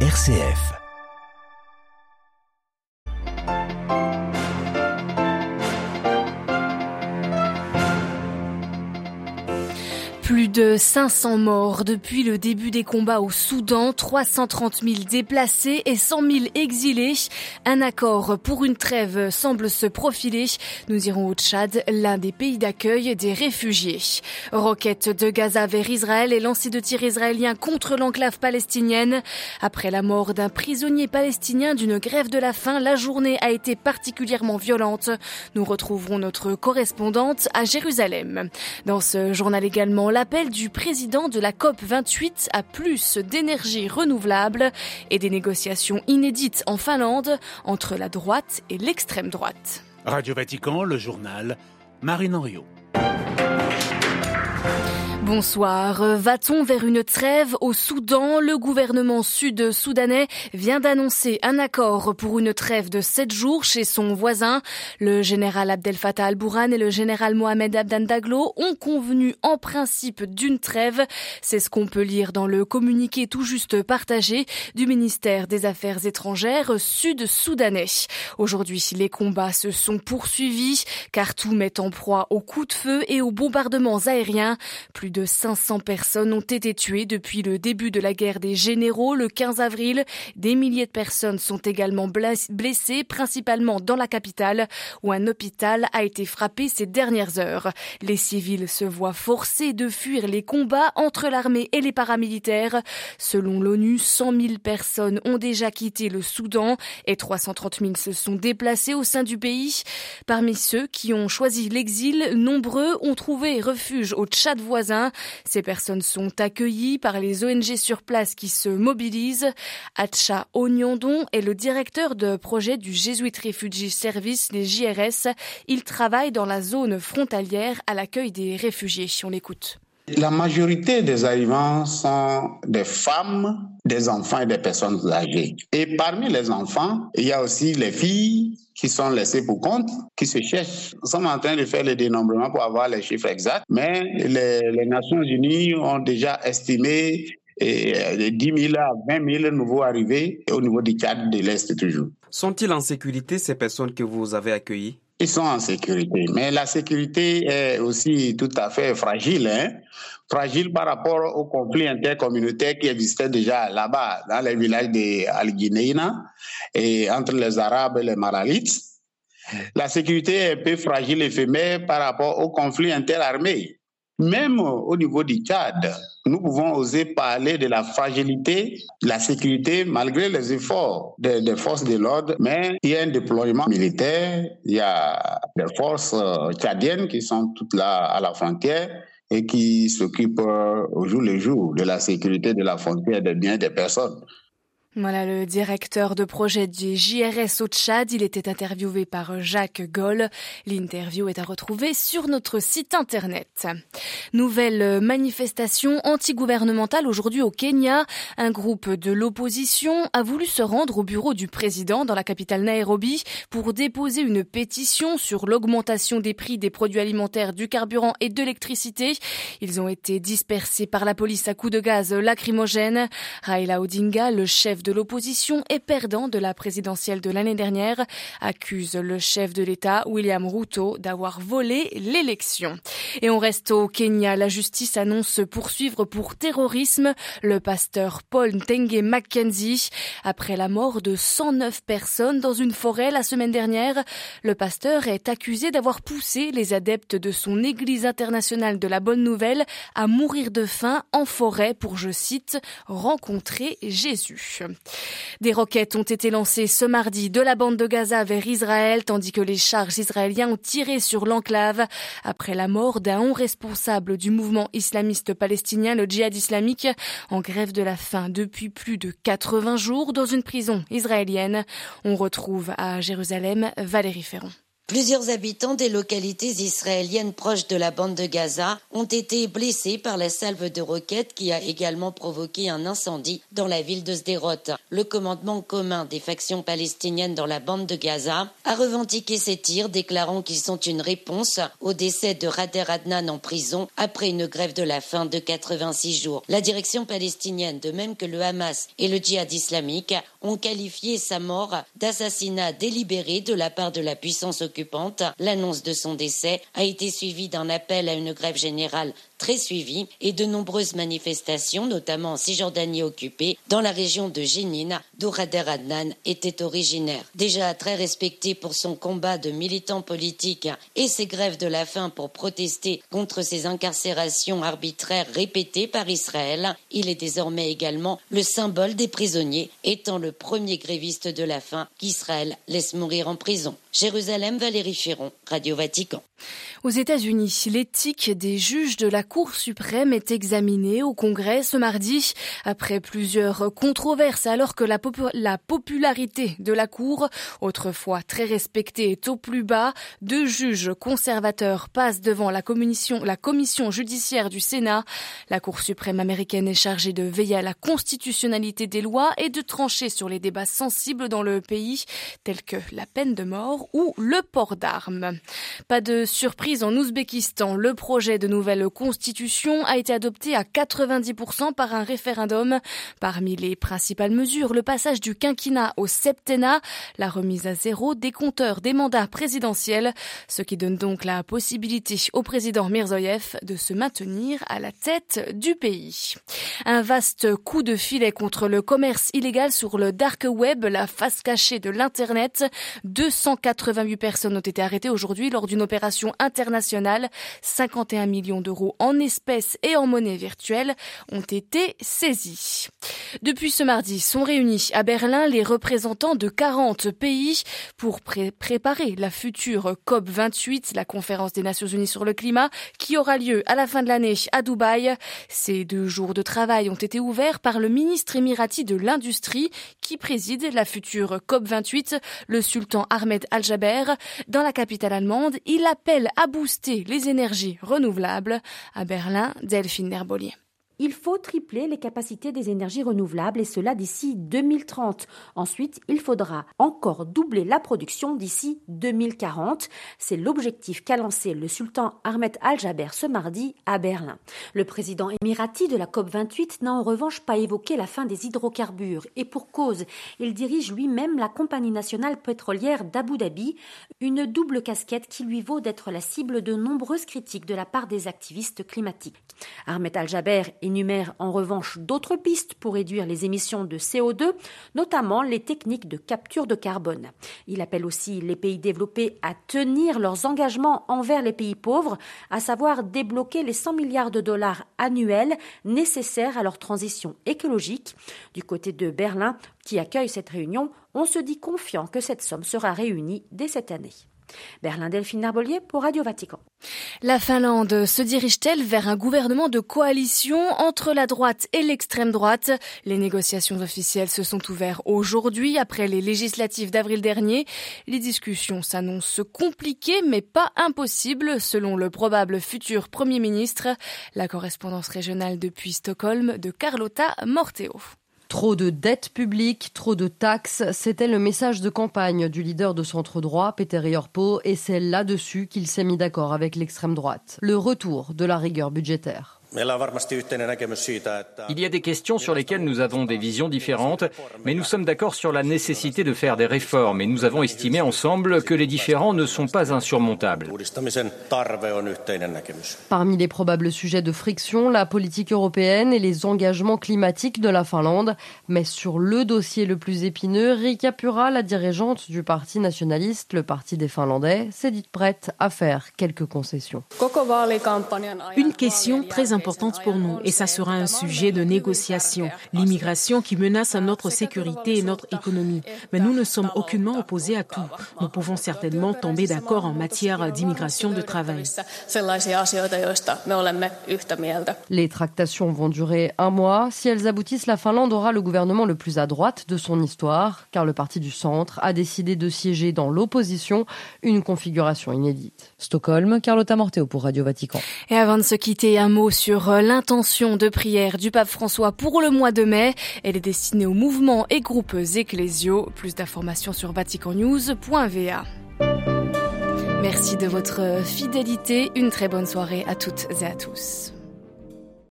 RCF. De 500 morts depuis le début des combats au Soudan, 330 000 déplacés et 100 000 exilés. Un accord pour une trêve semble se profiler. Nous irons au Tchad, l'un des pays d'accueil des réfugiés. Roquette de Gaza vers Israël et lancée de tirs israéliens contre l'enclave palestinienne. Après la mort d'un prisonnier palestinien d'une grève de la faim, la journée a été particulièrement violente. Nous retrouverons notre correspondante à Jérusalem. Dans ce journal également, l'appel du président de la COP 28 à plus d'énergie renouvelable et des négociations inédites en Finlande entre la droite et l'extrême droite. Radio Vatican, le journal Marine Henriot. Bonsoir. Va-t-on vers une trêve au Soudan? Le gouvernement sud-soudanais vient d'annoncer un accord pour une trêve de sept jours chez son voisin. Le général Abdel Fattah al-Bourhan et le général Mohamed Abdan Daglo ont convenu en principe d'une trêve. C'est ce qu'on peut lire dans le communiqué tout juste partagé du ministère des Affaires étrangères sud-soudanais. Aujourd'hui, les combats se sont poursuivis car tout met en proie aux coups de feu et aux bombardements aériens. Plus de 500 personnes ont été tuées depuis le début de la guerre des généraux le 15 avril. Des milliers de personnes sont également blessées, principalement dans la capitale, où un hôpital a été frappé ces dernières heures. Les civils se voient forcés de fuir les combats entre l'armée et les paramilitaires. Selon l'ONU, 100 000 personnes ont déjà quitté le Soudan et 330 000 se sont déplacés au sein du pays. Parmi ceux qui ont choisi l'exil, nombreux ont trouvé refuge au Tchad voisin ces personnes sont accueillies par les ONG sur place qui se mobilisent. Atcha Onyondon est le directeur de projet du Jésuite Refugee Service, les JRS. Il travaille dans la zone frontalière à l'accueil des réfugiés. On l'écoute. La majorité des arrivants sont des femmes, des enfants et des personnes âgées. Et parmi les enfants, il y a aussi les filles qui sont laissées pour compte, qui se cherchent. Nous sommes en train de faire le dénombrement pour avoir les chiffres exacts, mais les, Nations Unies ont déjà estimé et 10 000 à 20 000 nouveaux arrivés au niveau du cadre de l'Est toujours. Sont-ils en sécurité ces personnes que vous avez accueillies? Ils sont en sécurité. Mais la sécurité est aussi tout à fait fragile. Hein? Fragile par rapport au conflit intercommunautaire qui existait déjà là-bas, dans les villages de Al-Guinéina, et entre les Arabes et les Maralites. La sécurité est un peu fragile, éphémère par rapport au conflit interarmé. Même au niveau du Tchad, nous pouvons oser parler de la fragilité, de la sécurité, malgré les efforts des, forces de l'ordre. Mais il y a un déploiement militaire, il y a des forces euh, tchadiennes qui sont toutes là à la frontière et qui s'occupent euh, au jour le jour de la sécurité de la frontière des biens des personnes. Voilà le directeur de projet du JRS au Tchad. Il était interviewé par Jacques Goll. L'interview est à retrouver sur notre site internet. Nouvelle manifestation antigouvernementale aujourd'hui au Kenya. Un groupe de l'opposition a voulu se rendre au bureau du président dans la capitale Nairobi pour déposer une pétition sur l'augmentation des prix des produits alimentaires, du carburant et de l'électricité. Ils ont été dispersés par la police à coups de gaz lacrymogène. Raila Odinga, le chef de l'opposition et perdant de la présidentielle de l'année dernière, accuse le chef de l'État, William Ruto, d'avoir volé l'élection. Et on reste au Kenya. La justice annonce poursuivre pour terrorisme le pasteur Paul Ntenge Mackenzie. Après la mort de 109 personnes dans une forêt la semaine dernière, le pasteur est accusé d'avoir poussé les adeptes de son Église internationale de la Bonne Nouvelle à mourir de faim en forêt pour, je cite, rencontrer Jésus. Des roquettes ont été lancées ce mardi de la bande de Gaza vers Israël, tandis que les charges israéliens ont tiré sur l'enclave après la mort d'un haut responsable du mouvement islamiste palestinien, le djihad islamique, en grève de la faim depuis plus de 80 jours dans une prison israélienne. On retrouve à Jérusalem Valérie Ferron. Plusieurs habitants des localités israéliennes proches de la bande de Gaza ont été blessés par la salve de roquettes qui a également provoqué un incendie dans la ville de Sderot. Le commandement commun des factions palestiniennes dans la bande de Gaza a revendiqué ces tirs, déclarant qu'ils sont une réponse au décès de Rader Adnan en prison après une grève de la faim de 86 jours. La direction palestinienne, de même que le Hamas et le djihad islamique, ont qualifié sa mort d'assassinat délibéré de la part de la puissance L'annonce de son décès a été suivie d'un appel à une grève générale très suivi et de nombreuses manifestations, notamment en Cisjordanie occupée, dans la région de Jénine, d'où Rader Adnan était originaire. Déjà très respecté pour son combat de militant politique et ses grèves de la faim pour protester contre ses incarcérations arbitraires répétées par Israël, il est désormais également le symbole des prisonniers, étant le premier gréviste de la faim qu'Israël laisse mourir en prison. Jérusalem, Valérie Ferron, Radio Vatican. Aux États-Unis, l'éthique des juges de la Cour suprême est examinée au Congrès ce mardi après plusieurs controverses alors que la, la, popularité de la Cour, autrefois très respectée, est au plus bas. Deux juges conservateurs passent devant la commission, la commission judiciaire du Sénat. La Cour suprême américaine est chargée de veiller à la constitutionnalité des lois et de trancher sur les débats sensibles dans le pays tels que la peine de mort ou le port d'armes. Pas de surprise en Ouzbékistan. Le projet de nouvelle constitution a été adopté à 90% par un référendum. Parmi les principales mesures, le passage du quinquennat au septennat, la remise à zéro des compteurs des mandats présidentiels, ce qui donne donc la possibilité au président Mirzoyev de se maintenir à la tête du pays. Un vaste coup de filet contre le commerce illégal sur le dark web, la face cachée de l'Internet. 204 88 personnes ont été arrêtées aujourd'hui lors d'une opération internationale. 51 millions d'euros en espèces et en monnaie virtuelle ont été saisis. Depuis ce mardi, sont réunis à Berlin les représentants de 40 pays pour préparer la future COP28, la conférence des Nations Unies sur le climat, qui aura lieu à la fin de l'année à Dubaï. Ces deux jours de travail ont été ouverts par le ministre émirati de l'Industrie qui préside la future COP28, le sultan Ahmed Al Jaber. Dans la capitale allemande, il appelle à booster les énergies renouvelables. À Berlin, Delphine Nerbolier. Il faut tripler les capacités des énergies renouvelables et cela d'ici 2030. Ensuite, il faudra encore doubler la production d'ici 2040. C'est l'objectif qu'a lancé le sultan Ahmed Al-Jaber ce mardi à Berlin. Le président émirati de la COP28 n'a en revanche pas évoqué la fin des hydrocarbures et pour cause, il dirige lui-même la compagnie nationale pétrolière d'Abu Dhabi, une double casquette qui lui vaut d'être la cible de nombreuses critiques de la part des activistes climatiques. Ahmed Al-Jaber énumère en revanche d'autres pistes pour réduire les émissions de CO2, notamment les techniques de capture de carbone. Il appelle aussi les pays développés à tenir leurs engagements envers les pays pauvres, à savoir débloquer les 100 milliards de dollars annuels nécessaires à leur transition écologique. Du côté de Berlin, qui accueille cette réunion, on se dit confiant que cette somme sera réunie dès cette année. Berlin Delphine Narbolier pour Radio Vatican. La Finlande se dirige-t-elle vers un gouvernement de coalition entre la droite et l'extrême droite? Les négociations officielles se sont ouvertes aujourd'hui après les législatives d'avril dernier. Les discussions s'annoncent compliquées mais pas impossibles selon le probable futur Premier ministre. La correspondance régionale depuis Stockholm de Carlotta Morteo. Trop de dettes publiques, trop de taxes, c'était le message de campagne du leader de centre droit, Peter Yorpo, et c'est là-dessus qu'il s'est mis d'accord avec l'extrême droite. Le retour de la rigueur budgétaire. Il y a des questions sur lesquelles nous avons des visions différentes, mais nous sommes d'accord sur la nécessité de faire des réformes et nous avons estimé ensemble que les différends ne sont pas insurmontables. Parmi les probables sujets de friction, la politique européenne et les engagements climatiques de la Finlande. Mais sur le dossier le plus épineux, Rika Pura, la dirigeante du parti nationaliste, le parti des Finlandais, s'est dite prête à faire quelques concessions. Une question très importante pour nous et ça sera un sujet de négociation. L'immigration qui menace notre sécurité et notre économie. Mais nous ne sommes aucunement opposés à tout. Nous pouvons certainement tomber d'accord en matière d'immigration de travail. Les tractations vont durer un mois. Si elles aboutissent, la Finlande aura le gouvernement le plus à droite de son histoire, car le parti du centre a décidé de siéger dans l'opposition, une configuration inédite. Stockholm, Carlotta Morteo pour Radio Vatican. Et avant de se quitter, un mot sur euh, l'intention de prière du pape François pour le mois de mai. Elle est destinée aux mouvements et groupes ecclésiaux. Plus d'informations sur vaticannews.va. Merci de votre fidélité. Une très bonne soirée à toutes et à tous.